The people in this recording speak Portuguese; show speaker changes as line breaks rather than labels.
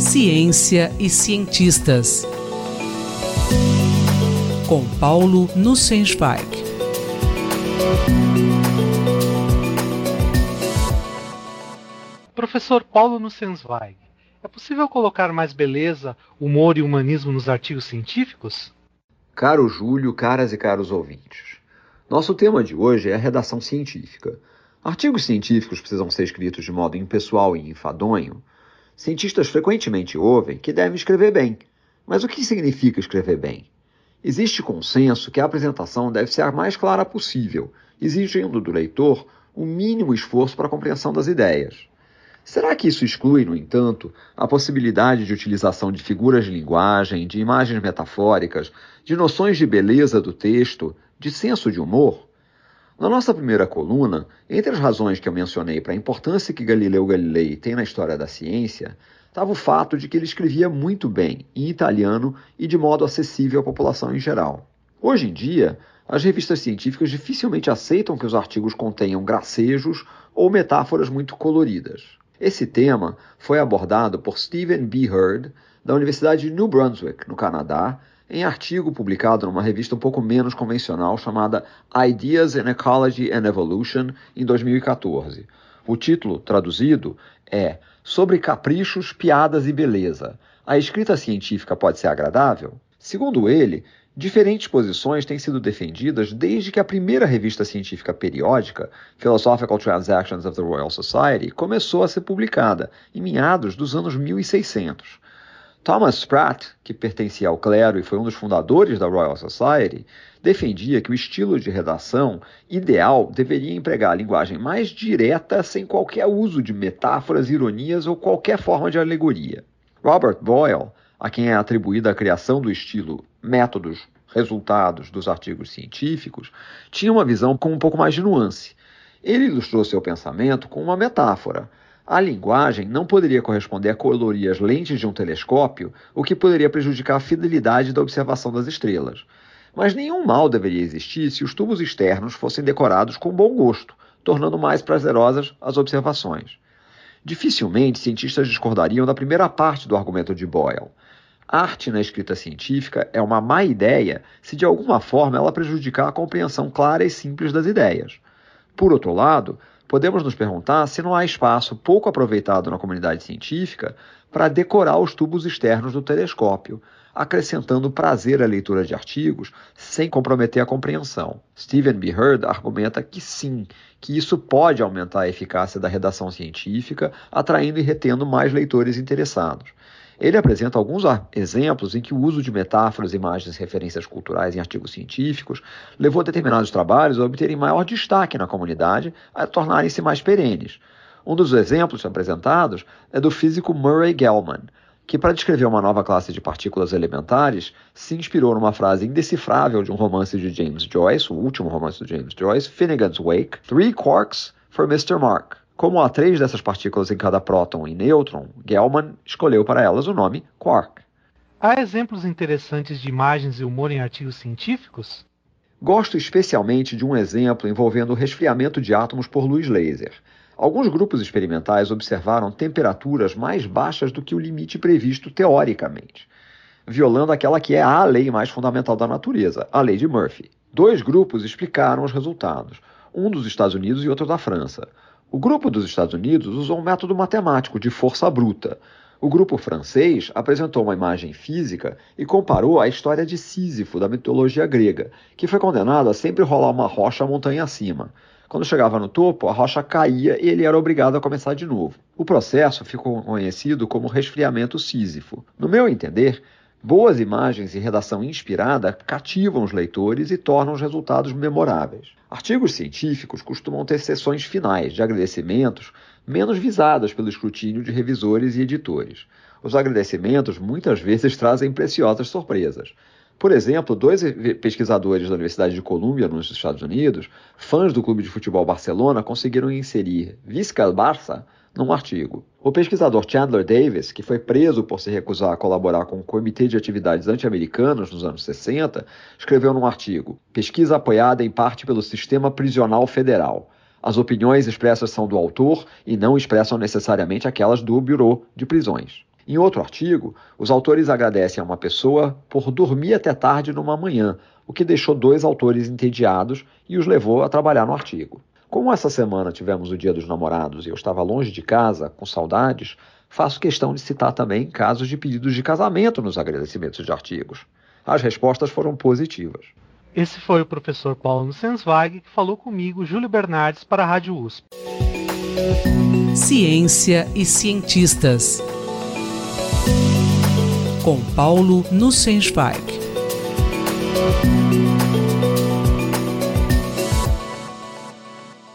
Ciência e cientistas. Com Paulo Nussensweig.
Professor Paulo Nussensweig, é possível colocar mais beleza, humor e humanismo nos artigos científicos?
Caro Júlio, caras e caros ouvintes. Nosso tema de hoje é a redação científica. Artigos científicos precisam ser escritos de modo impessoal e enfadonho. Cientistas frequentemente ouvem que devem escrever bem. Mas o que significa escrever bem? Existe consenso que a apresentação deve ser a mais clara possível, exigindo do leitor o mínimo esforço para a compreensão das ideias. Será que isso exclui, no entanto, a possibilidade de utilização de figuras de linguagem, de imagens metafóricas, de noções de beleza do texto, de senso de humor? Na nossa primeira coluna, entre as razões que eu mencionei para a importância que Galileu Galilei tem na história da ciência, estava o fato de que ele escrevia muito bem, em italiano e de modo acessível à população em geral. Hoje em dia, as revistas científicas dificilmente aceitam que os artigos contenham gracejos ou metáforas muito coloridas. Esse tema foi abordado por Stephen B. Hurd, da Universidade de New Brunswick, no Canadá, em artigo publicado numa revista um pouco menos convencional chamada Ideas in Ecology and Evolution, em 2014. O título, traduzido, é Sobre caprichos, piadas e beleza. A escrita científica pode ser agradável? Segundo ele, diferentes posições têm sido defendidas desde que a primeira revista científica periódica, Philosophical Transactions of the Royal Society, começou a ser publicada, em meados dos anos 1600. Thomas Spratt, que pertencia ao clero e foi um dos fundadores da Royal Society, defendia que o estilo de redação ideal deveria empregar a linguagem mais direta sem qualquer uso de metáforas, ironias ou qualquer forma de alegoria. Robert Boyle, a quem é atribuída a criação do estilo métodos, resultados dos artigos científicos, tinha uma visão com um pouco mais de nuance. Ele ilustrou seu pensamento com uma metáfora, a linguagem não poderia corresponder a colorir as lentes de um telescópio, o que poderia prejudicar a fidelidade da observação das estrelas. Mas nenhum mal deveria existir se os tubos externos fossem decorados com bom gosto, tornando mais prazerosas as observações. Dificilmente cientistas discordariam da primeira parte do argumento de Boyle. Arte na escrita científica é uma má ideia se de alguma forma ela prejudicar a compreensão clara e simples das ideias. Por outro lado, podemos nos perguntar se não há espaço pouco aproveitado na comunidade científica para decorar os tubos externos do telescópio, acrescentando prazer à leitura de artigos sem comprometer a compreensão. Stephen B. Hurd argumenta que sim, que isso pode aumentar a eficácia da redação científica, atraindo e retendo mais leitores interessados. Ele apresenta alguns exemplos em que o uso de metáforas, imagens e referências culturais em artigos científicos levou determinados trabalhos a obterem maior destaque na comunidade, a tornarem-se mais perenes. Um dos exemplos apresentados é do físico Murray Gell-Mann, que, para descrever uma nova classe de partículas elementares, se inspirou numa frase indecifrável de um romance de James Joyce, o último romance de James Joyce, Finnegan's Wake, Three Quarks for Mr. Mark. Como há três dessas partículas em cada próton e nêutron, Gell-Mann escolheu para elas o nome quark.
Há exemplos interessantes de imagens e humor em artigos científicos?
Gosto especialmente de um exemplo envolvendo o resfriamento de átomos por luz laser. Alguns grupos experimentais observaram temperaturas mais baixas do que o limite previsto teoricamente, violando aquela que é a lei mais fundamental da natureza, a lei de Murphy. Dois grupos explicaram os resultados, um dos Estados Unidos e outro da França. O grupo dos Estados Unidos usou um método matemático de força bruta. O grupo francês apresentou uma imagem física e comparou a história de Sísifo da mitologia grega, que foi condenado a sempre rolar uma rocha montanha acima. Quando chegava no topo, a rocha caía e ele era obrigado a começar de novo. O processo ficou conhecido como resfriamento sísifo. No meu entender, Boas imagens e redação inspirada cativam os leitores e tornam os resultados memoráveis. Artigos científicos costumam ter sessões finais de agradecimentos menos visadas pelo escrutínio de revisores e editores. Os agradecimentos muitas vezes trazem preciosas surpresas. Por exemplo, dois pesquisadores da Universidade de Colômbia, nos Estados Unidos, fãs do clube de futebol Barcelona, conseguiram inserir Visca Barça num artigo. O pesquisador Chandler Davis, que foi preso por se recusar a colaborar com o Comitê de Atividades Anti-Americanas nos anos 60, escreveu num artigo: Pesquisa apoiada em parte pelo Sistema Prisional Federal. As opiniões expressas são do autor e não expressam necessariamente aquelas do Bureau de Prisões. Em outro artigo, os autores agradecem a uma pessoa por dormir até tarde numa manhã, o que deixou dois autores entediados e os levou a trabalhar no artigo. Como essa semana tivemos o Dia dos Namorados e eu estava longe de casa, com saudades, faço questão de citar também casos de pedidos de casamento nos agradecimentos de artigos. As respostas foram positivas.
Esse foi o professor Paulo Nussensweig que falou comigo, Júlio Bernardes, para a Rádio USP.
Ciência e cientistas. Com Paulo Nussensweig.